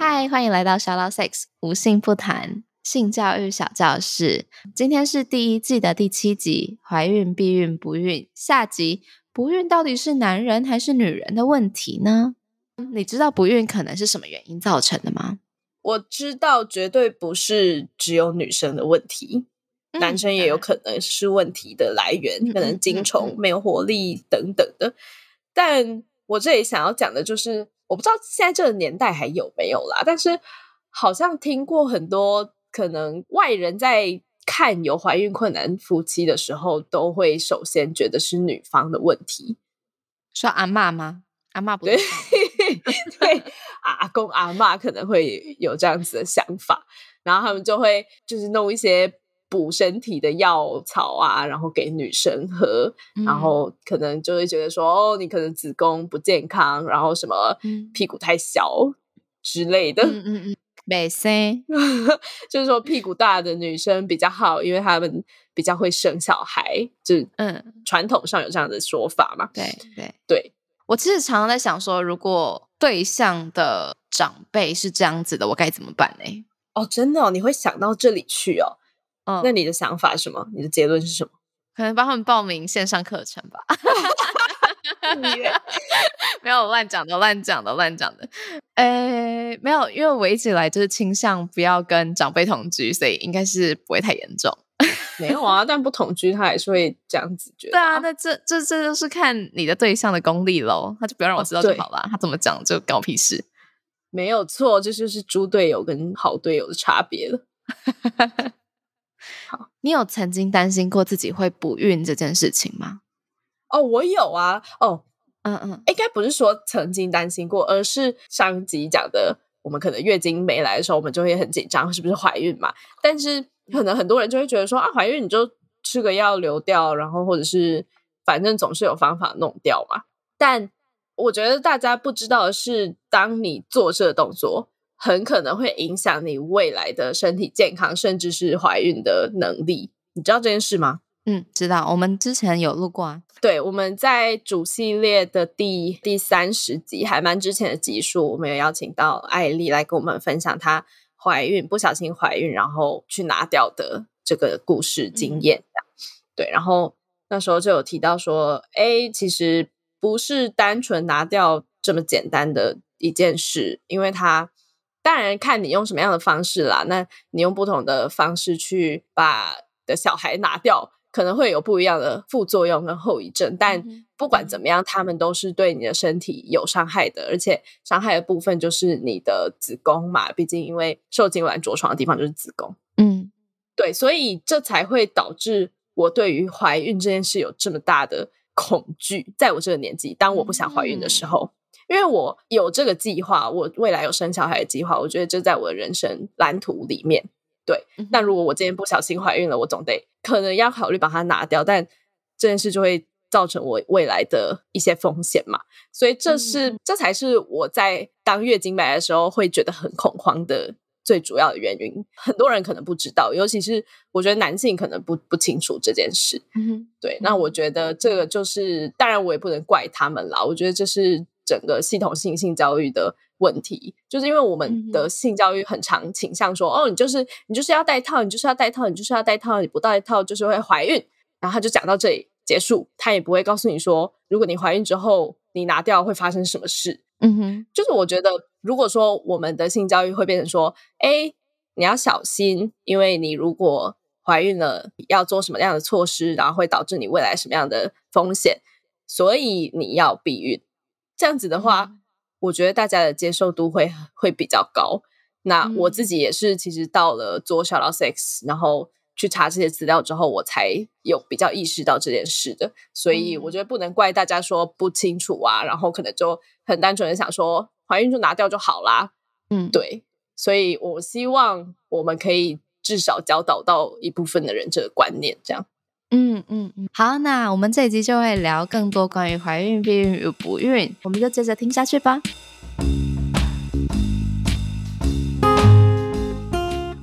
嗨，欢迎来到小老 sex 无性不谈性教育小教室。今天是第一季的第七集，怀孕、避孕、不孕。下集，不孕到底是男人还是女人的问题呢？你知道不孕可能是什么原因造成的吗？我知道，绝对不是只有女生的问题，男生也有可能是问题的来源，可能精虫没有活力等等的。但我这里想要讲的就是，我不知道现在这个年代还有没有啦，但是好像听过很多，可能外人在看有怀孕困难夫妻的时候，都会首先觉得是女方的问题，说阿妈吗？阿妈不对，对，阿公阿妈可能会有这样子的想法，然后他们就会就是弄一些补身体的药草啊，然后给女生喝，然后可能就会觉得说，哦，你可能子宫不健康，然后什么屁股太小之类的，嗯嗯嗯，没生，就是说屁股大的女生比较好，因为他们比较会生小孩，就嗯，传统上有这样的说法嘛，对。对。对。我其实常常在想说，如果对象的长辈是这样子的，我该怎么办呢？哦，真的，你会想到这里去哦。嗯，那你的想法是什么？你的结论是什么？可能帮他们报名线上课程吧。没有乱讲的，乱讲的，乱讲的。呃，没有，因为我一直来就是倾向不要跟长辈同居，所以应该是不会太严重。没有啊，但不同居他还是会这样子觉得。对啊，那这这这就是看你的对象的功力喽，他就不要让我知道就好了。他怎么讲就搞屁事。没有错，这就是猪队友跟好队友的差别了。好，你有曾经担心过自己会不孕这件事情吗？哦，我有啊。哦，嗯嗯，应该不是说曾经担心过，而是上集讲的，我们可能月经没来的时候，我们就会很紧张，是不是怀孕嘛？但是。可能很多人就会觉得说啊，怀孕你就吃个药流掉，然后或者是反正总是有方法弄掉嘛。但我觉得大家不知道的是，当你做这个动作，很可能会影响你未来的身体健康，甚至是怀孕的能力。你知道这件事吗？嗯，知道。我们之前有录过啊。对，我们在主系列的第第三十集，还蛮之前的集数，我们有邀请到艾丽来跟我们分享她。怀孕不小心怀孕，然后去拿掉的这个故事经验，对，然后那时候就有提到说，哎，其实不是单纯拿掉这么简单的一件事，因为它当然看你用什么样的方式啦，那你用不同的方式去把的小孩拿掉。可能会有不一样的副作用跟后遗症，但不管怎么样，他们都是对你的身体有伤害的，而且伤害的部分就是你的子宫嘛。毕竟，因为受精卵着床的地方就是子宫，嗯，对，所以这才会导致我对于怀孕这件事有这么大的恐惧。在我这个年纪，当我不想怀孕的时候，因为我有这个计划，我未来有生小孩的计划，我觉得这在我的人生蓝图里面。对，那如果我今天不小心怀孕了，我总得可能要考虑把它拿掉，但这件事就会造成我未来的一些风险嘛，所以这是这才是我在当月经来的时候会觉得很恐慌的最主要的原因。很多人可能不知道，尤其是我觉得男性可能不不清楚这件事。嗯，对，那我觉得这个就是，当然我也不能怪他们啦，我觉得这是整个系统性性教育的。问题就是因为我们的性教育很常倾向说，哦，你就是你就是要戴套，你就是要戴套，你就是要戴套，你不戴套就是会怀孕。然后他就讲到这里结束，他也不会告诉你说，如果你怀孕之后你拿掉会发生什么事。嗯哼，就是我觉得，如果说我们的性教育会变成说，哎，你要小心，因为你如果怀孕了，要做什么样的措施，然后会导致你未来什么样的风险，所以你要避孕。这样子的话。我觉得大家的接受度会会比较高。那我自己也是，其实到了做小老 sex，然后去查这些资料之后，我才有比较意识到这件事的。所以我觉得不能怪大家说不清楚啊，然后可能就很单纯的想说怀孕就拿掉就好啦。嗯，对，所以我希望我们可以至少教导到一部分的人这个观念，这样。嗯嗯嗯，好，那我们这一集就会聊更多关于怀孕、避孕与不孕，我们就接着听下去吧。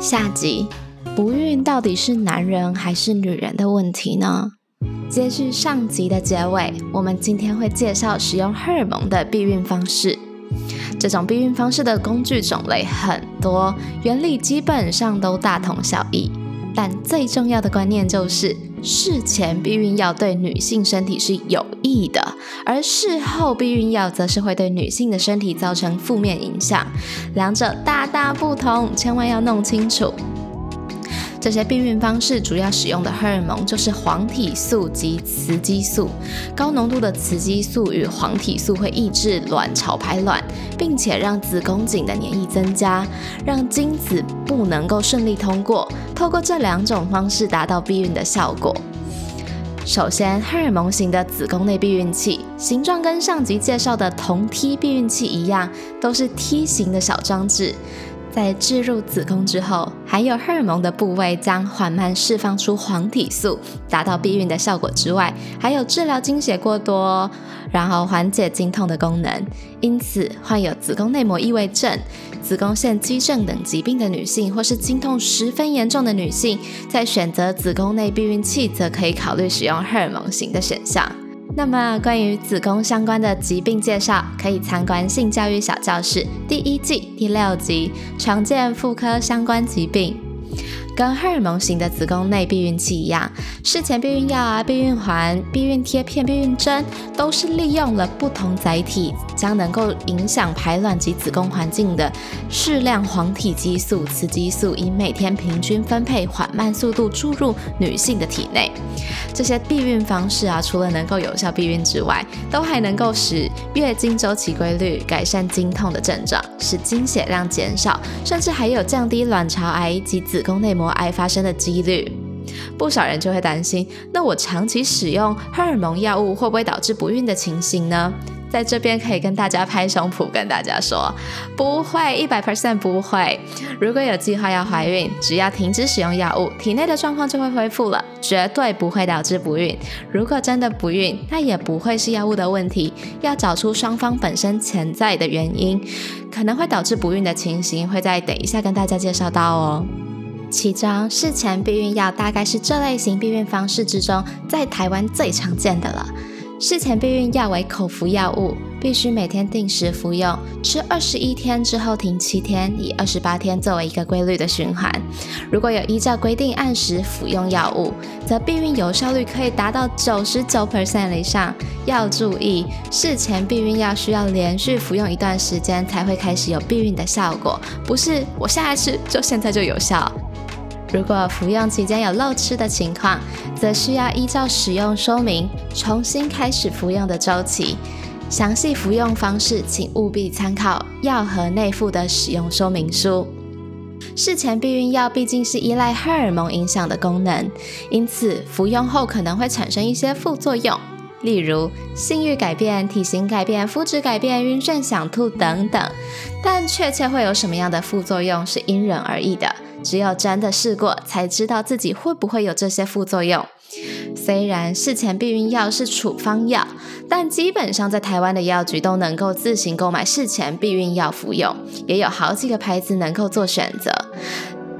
下集，不孕到底是男人还是女人的问题呢？接续上集的结尾，我们今天会介绍使用荷尔蒙的避孕方式。这种避孕方式的工具种类很多，原理基本上都大同小异，但最重要的观念就是。事前避孕药对女性身体是有益的，而事后避孕药则是会对女性的身体造成负面影响，两者大大不同，千万要弄清楚。这些避孕方式主要使用的荷尔蒙就是黄体素及雌激素。高浓度的雌激素与黄体素会抑制卵巢排卵，并且让子宫颈的粘液增加，让精子不能够顺利通过。透过这两种方式达到避孕的效果。首先，荷尔蒙型的子宫内避孕器，形状跟上集介绍的同梯避孕器一样，都是梯形的小装置。在置入子宫之后，含有荷尔蒙的部位将缓慢释放出黄体素，达到避孕的效果之外，还有治疗经血过多，然后缓解经痛的功能。因此，患有子宫内膜异位症、子宫腺肌症等疾病的女性，或是经痛十分严重的女性，在选择子宫内避孕器，则可以考虑使用荷尔蒙型的选项。那么，关于子宫相关的疾病介绍，可以参观性教育小教室第一季第六集常见妇科相关疾病。跟荷尔蒙型的子宫内避孕器一样，事前避孕药啊、避孕环、避孕贴片、避孕针，都是利用了不同载体，将能够影响排卵及子宫环境的适量黄体激素、雌激素，以每天平均分配、缓慢速度注入女性的体内。这些避孕方式啊，除了能够有效避孕之外，都还能够使月经周期规律，改善经痛的症状，使经血量减少，甚至还有降低卵巢癌及子宫内膜膜。癌发生的几率，不少人就会担心，那我长期使用荷尔蒙药物会不会导致不孕的情形呢？在这边可以跟大家拍胸脯，跟大家说，不会，一百 percent 不会。如果有计划要怀孕，只要停止使用药物，体内的状况就会恢复了，绝对不会导致不孕。如果真的不孕，那也不会是药物的问题，要找出双方本身潜在的原因，可能会导致不孕的情形，会在等一下跟大家介绍到哦。其中，事前避孕药大概是这类型避孕方式之中，在台湾最常见的了。事前避孕药为口服药物，必须每天定时服用，吃二十一天之后停七天，以二十八天作为一个规律的循环。如果有依照规定按时服用药物，则避孕有效率可以达到九十九 percent 以上。要注意，事前避孕药需要连续服用一段时间才会开始有避孕的效果，不是我现在吃就现在就有效。如果服用期间有漏吃的情况，则需要依照使用说明重新开始服用的周期。详细服用方式，请务必参考药盒内附的使用说明书。事前避孕药毕竟是依赖荷尔蒙影响的功能，因此服用后可能会产生一些副作用，例如性欲改变、体型改变、肤质改变、晕眩、想吐等等。但确切会有什么样的副作用，是因人而异的。只有真的试过，才知道自己会不会有这些副作用。虽然事前避孕药是处方药，但基本上在台湾的药局都能够自行购买事前避孕药服用，也有好几个牌子能够做选择。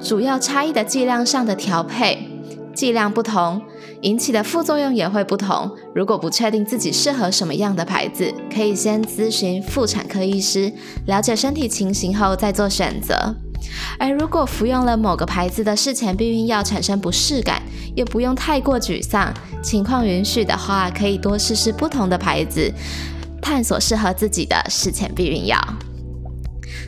主要差异的剂量上的调配，剂量不同，引起的副作用也会不同。如果不确定自己适合什么样的牌子，可以先咨询妇产科医师，了解身体情形后再做选择。而如果服用了某个牌子的事前避孕药产生不适感，也不用太过沮丧。情况允许的话，可以多试试不同的牌子，探索适合自己的事前避孕药。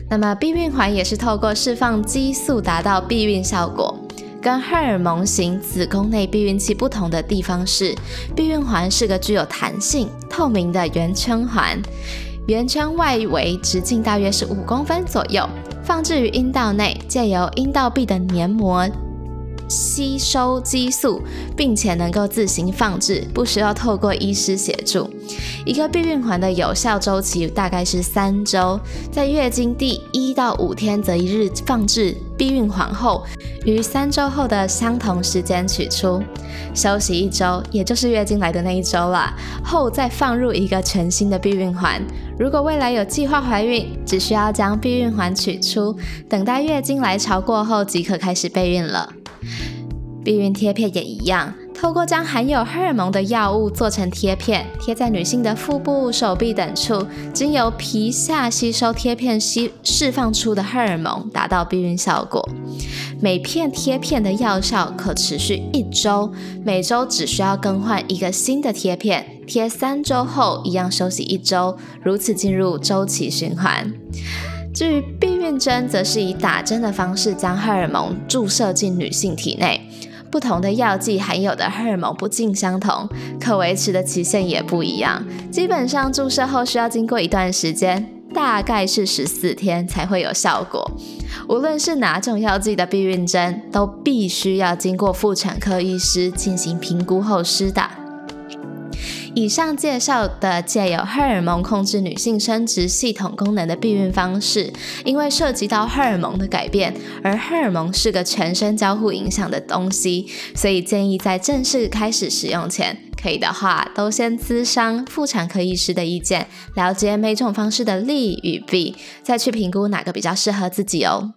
那么避孕环也是透过释放激素达到避孕效果。跟荷尔蒙型子宫内避孕器不同的地方是，避孕环是个具有弹性、透明的圆圈环，圆圈外围直径大约是五公分左右。放置于阴道内，借由阴道壁的黏膜吸收激素，并且能够自行放置，不需要透过医师协助。一个避孕环的有效周期大概是三周，在月经第一到五天则一日放置避孕环后，于三周后的相同时间取出，休息一周，也就是月经来的那一周啦，后再放入一个全新的避孕环。如果未来有计划怀孕，只需要将避孕环取出，等待月经来潮过后即可开始备孕了。避孕贴片也一样。透过将含有荷尔蒙的药物做成贴片，贴在女性的腹部、手臂等处，经由皮下吸收贴片吸释放出的荷尔蒙，达到避孕效果。每片贴片的药效可持续一周，每周只需要更换一个新的贴片，贴三周后一样休息一周，如此进入周期循环。至于避孕针，则是以打针的方式将荷尔蒙注射进女性体内。不同的药剂含有的荷尔蒙不尽相同，可维持的期限也不一样。基本上注射后需要经过一段时间，大概是十四天才会有效果。无论是哪种药剂的避孕针，都必须要经过妇产科医师进行评估后施打。以上介绍的借由荷尔蒙控制女性生殖系统功能的避孕方式，因为涉及到荷尔蒙的改变，而荷尔蒙是个全身交互影响的东西，所以建议在正式开始使用前，可以的话都先咨商妇产科医师的意见，了解每种方式的利与弊，再去评估哪个比较适合自己哦。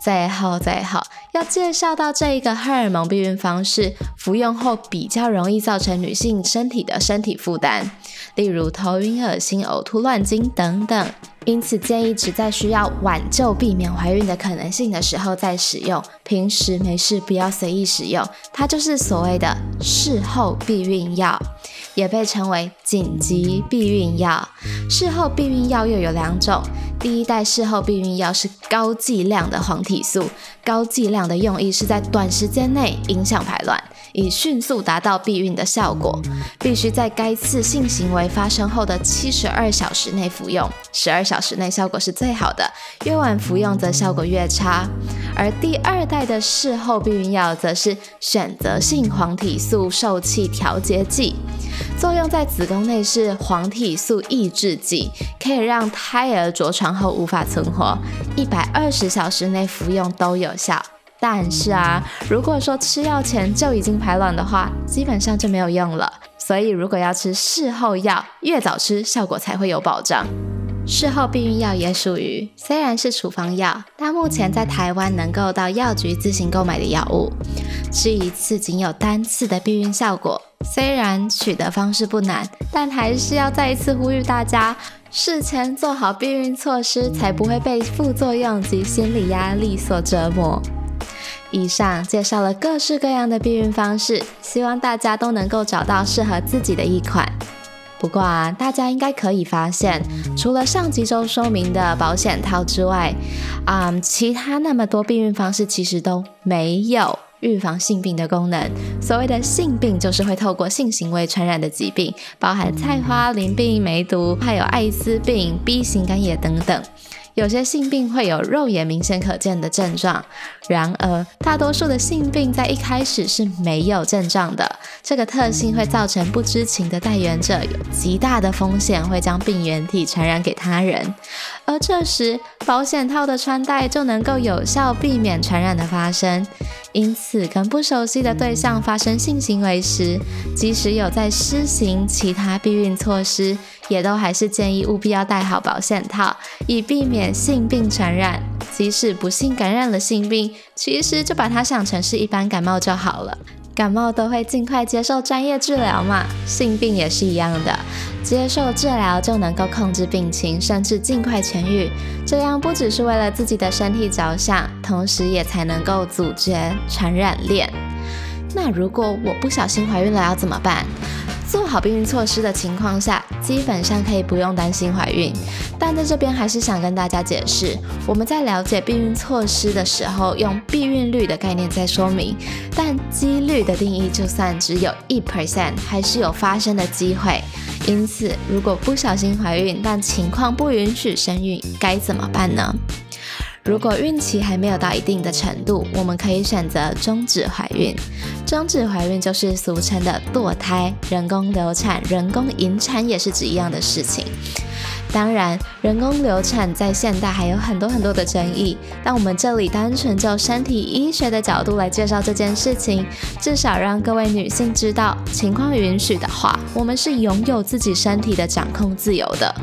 最后，最后要介绍到这一个荷尔蒙避孕方式，服用后比较容易造成女性身体的身体负担，例如头晕、恶心、呕吐、乱经等等。因此建议只在需要挽救、避免怀孕的可能性的时候再使用，平时没事不要随意使用。它就是所谓的事后避孕药。也被称为紧急避孕药。事后避孕药又有两种，第一代事后避孕药是高剂量的黄体素，高剂量的用意是在短时间内影响排卵。以迅速达到避孕的效果，必须在该次性行为发生后的七十二小时内服用，十二小时内效果是最好的，越晚服用则效果越差。而第二代的事后避孕药则是选择性黄体素受气调节剂，作用在子宫内是黄体素抑制剂，可以让胎儿着床后无法存活，一百二十小时内服用都有效。但是啊，如果说吃药前就已经排卵的话，基本上就没有用了。所以如果要吃事后药，越早吃效果才会有保障。事后避孕药也属于虽然是处方药，但目前在台湾能够到药局自行购买的药物，吃一次仅有单次的避孕效果。虽然取得方式不难，但还是要再一次呼吁大家，事前做好避孕措施，才不会被副作用及心理压力所折磨。以上介绍了各式各样的避孕方式，希望大家都能够找到适合自己的一款。不过啊，大家应该可以发现，除了上集中说明的保险套之外，啊，其他那么多避孕方式其实都没有预防性病的功能。所谓的性病，就是会透过性行为传染的疾病，包含菜花、淋病、梅毒，还有艾滋病、B 型肝炎等等。有些性病会有肉眼明显可见的症状，然而大多数的性病在一开始是没有症状的。这个特性会造成不知情的带源者有极大的风险会将病原体传染给他人，而这时保险套的穿戴就能够有效避免传染的发生。因此，跟不熟悉的对象发生性行为时，即使有在施行其他避孕措施，也都还是建议务必要戴好保险套，以避免性病传染。即使不幸感染了性病，其实就把它想成是一般感冒就好了。感冒都会尽快接受专业治疗嘛，性病也是一样的，接受治疗就能够控制病情，甚至尽快痊愈。这样不只是为了自己的身体着想，同时也才能够阻绝传染链。那如果我不小心怀孕了，要怎么办？做好避孕措施的情况下，基本上可以不用担心怀孕。但在这边还是想跟大家解释，我们在了解避孕措施的时候，用避孕率的概念在说明。但几率的定义，就算只有一 percent，还是有发生的机会。因此，如果不小心怀孕，但情况不允许生育，该怎么办呢？如果孕期还没有到一定的程度，我们可以选择终止怀孕。终止怀孕就是俗称的堕胎、人工流产、人工引产，也是指一样的事情。当然，人工流产在现代还有很多很多的争议，但我们这里单纯就身体医学的角度来介绍这件事情，至少让各位女性知道，情况允许的话，我们是拥有自己身体的掌控自由的。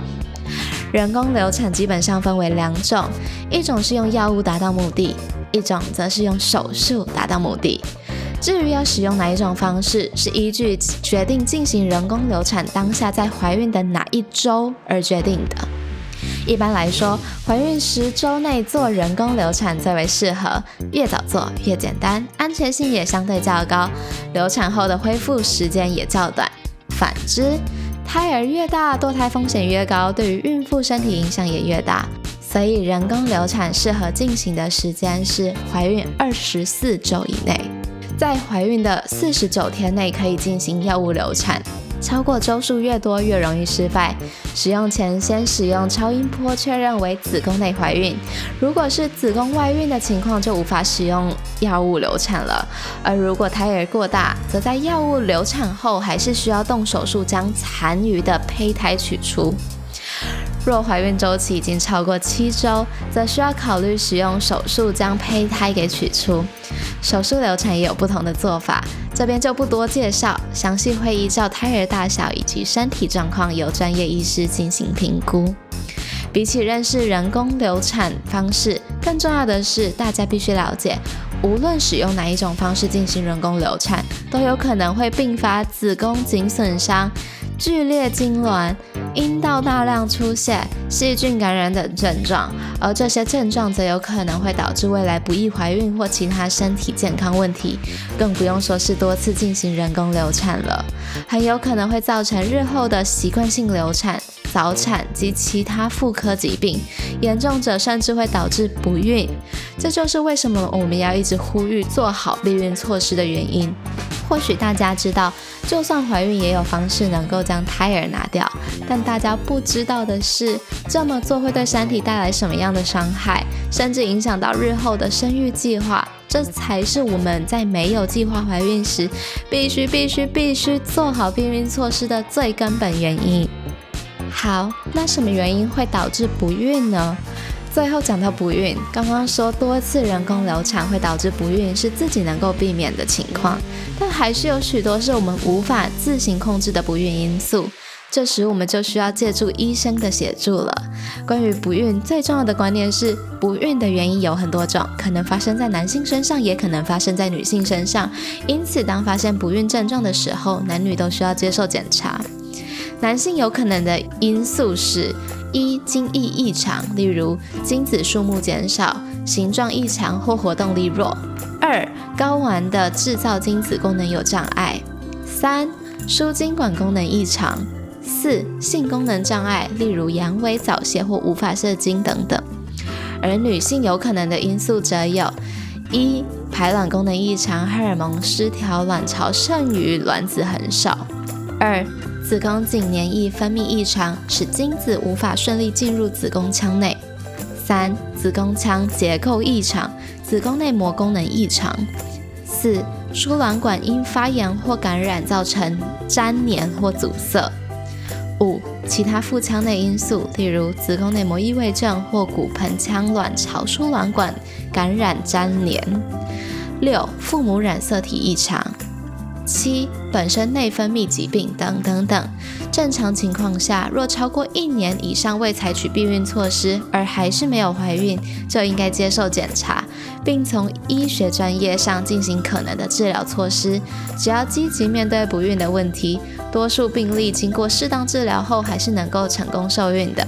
人工流产基本上分为两种，一种是用药物达到目的，一种则是用手术达到目的。至于要使用哪一种方式，是依据决定进行人工流产当下在怀孕的哪一周而决定的。一般来说，怀孕十周内做人工流产最为适合，越早做越简单，安全性也相对较高，流产后的恢复时间也较短。反之，胎儿越大，堕胎风险越高，对于孕妇身体影响也越大。所以，人工流产适合进行的时间是怀孕二十四周以内。在怀孕的四十九天内可以进行药物流产，超过周数越多越容易失败。使用前先使用超音波确认为子宫内怀孕，如果是子宫外孕的情况就无法使用药物流产了。而如果胎儿过大，则在药物流产后还是需要动手术将残余的胚胎取出。若怀孕周期已经超过七周，则需要考虑使用手术将胚胎给取出。手术流产也有不同的做法，这边就不多介绍，详细会依照胎儿大小以及身体状况由专业医师进行评估。比起认识人工流产方式，更重要的是大家必须了解，无论使用哪一种方式进行人工流产，都有可能会并发子宫颈损伤。剧烈痉挛、阴道大量出血、细菌感染等症状，而这些症状则有可能会导致未来不易怀孕或其他身体健康问题，更不用说是多次进行人工流产了，很有可能会造成日后的习惯性流产、早产及其他妇科疾病，严重者甚至会导致不孕。这就是为什么我们要一直呼吁做好避孕措施的原因。或许大家知道，就算怀孕也有方式能够将胎儿拿掉，但大家不知道的是，这么做会对身体带来什么样的伤害，甚至影响到日后的生育计划。这才是我们在没有计划怀孕时，必须必须必须做好避孕措施的最根本原因。好，那什么原因会导致不孕呢？最后讲到不孕，刚刚说多次人工流产会导致不孕是自己能够避免的情况，但还是有许多是我们无法自行控制的不孕因素。这时我们就需要借助医生的协助了。关于不孕最重要的观念是，不孕的原因有很多种，可能发生在男性身上，也可能发生在女性身上。因此，当发现不孕症状的时候，男女都需要接受检查。男性有可能的因素是。一、精液异常，例如精子数目减少、形状异常或活动力弱；二、睾丸的制造精子功能有障碍；三、输精管功能异常；四、性功能障碍，例如阳痿早泄或无法射精等等。而女性有可能的因素则有：一、排卵功能异常，荷尔蒙失调，卵巢剩余，卵子很少；二、子宫颈黏液分泌异常，使精子无法顺利进入子宫腔内。三、子宫腔结构异常，子宫内膜功能异常。四、输卵管因发炎或感染造成粘连或阻塞。五、其他腹腔内因素，例如子宫内膜异位症或骨盆腔卵巢输卵管感染粘连。六、父母染色体异常。七、本身内分泌疾病等等等。正常情况下，若超过一年以上未采取避孕措施，而还是没有怀孕，就应该接受检查，并从医学专业上进行可能的治疗措施。只要积极面对不孕的问题，多数病例经过适当治疗后，还是能够成功受孕的。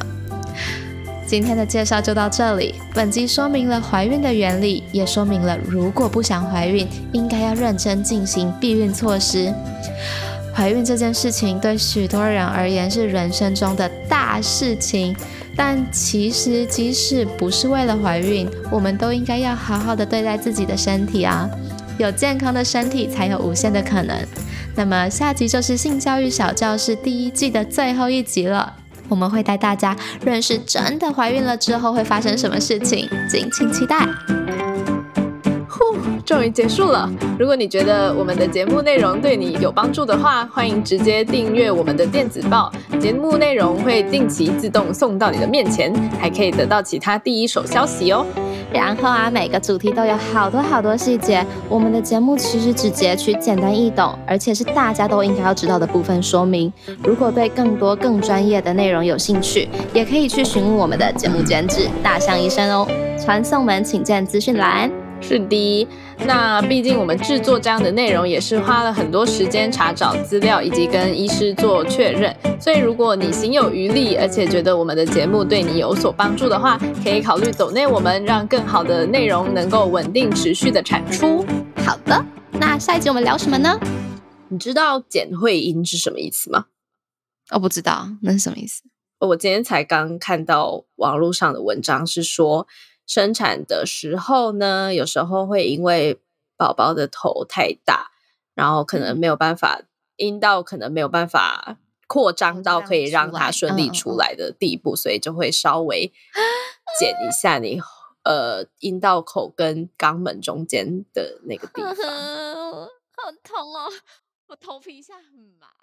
今天的介绍就到这里。本集说明了怀孕的原理，也说明了如果不想怀孕，应该要认真进行避孕措施。怀孕这件事情对许多人而言是人生中的大事情，但其实即使不是为了怀孕，我们都应该要好好的对待自己的身体啊！有健康的身体，才有无限的可能。那么下集就是性教育小教室第一季的最后一集了。我们会带大家认识真的怀孕了之后会发生什么事情，敬请期待。呼，终于结束了。如果你觉得我们的节目内容对你有帮助的话，欢迎直接订阅我们的电子报，节目内容会定期自动送到你的面前，还可以得到其他第一手消息哦。然后啊，每个主题都有好多好多细节。我们的节目其实只截取简单易懂，而且是大家都应该要知道的部分说明。如果对更多更专业的内容有兴趣，也可以去询问我们的节目监制大象医生哦。传送门请见资讯栏。是的，那毕竟我们制作这样的内容也是花了很多时间查找资料，以及跟医师做确认。所以如果你行有余力，而且觉得我们的节目对你有所帮助的话，可以考虑走内我们，让更好的内容能够稳定持续的产出。好的，那下一集我们聊什么呢？你知道简会音是什么意思吗？我不知道，那是什么意思？我今天才刚看到网络上的文章，是说。生产的时候呢，有时候会因为宝宝的头太大，然后可能没有办法阴道可能没有办法扩张到可以让它顺利出来的地步，所以就会稍微剪一下你呃阴道口跟肛门中间的那个地方。好痛哦，我头皮一下很麻。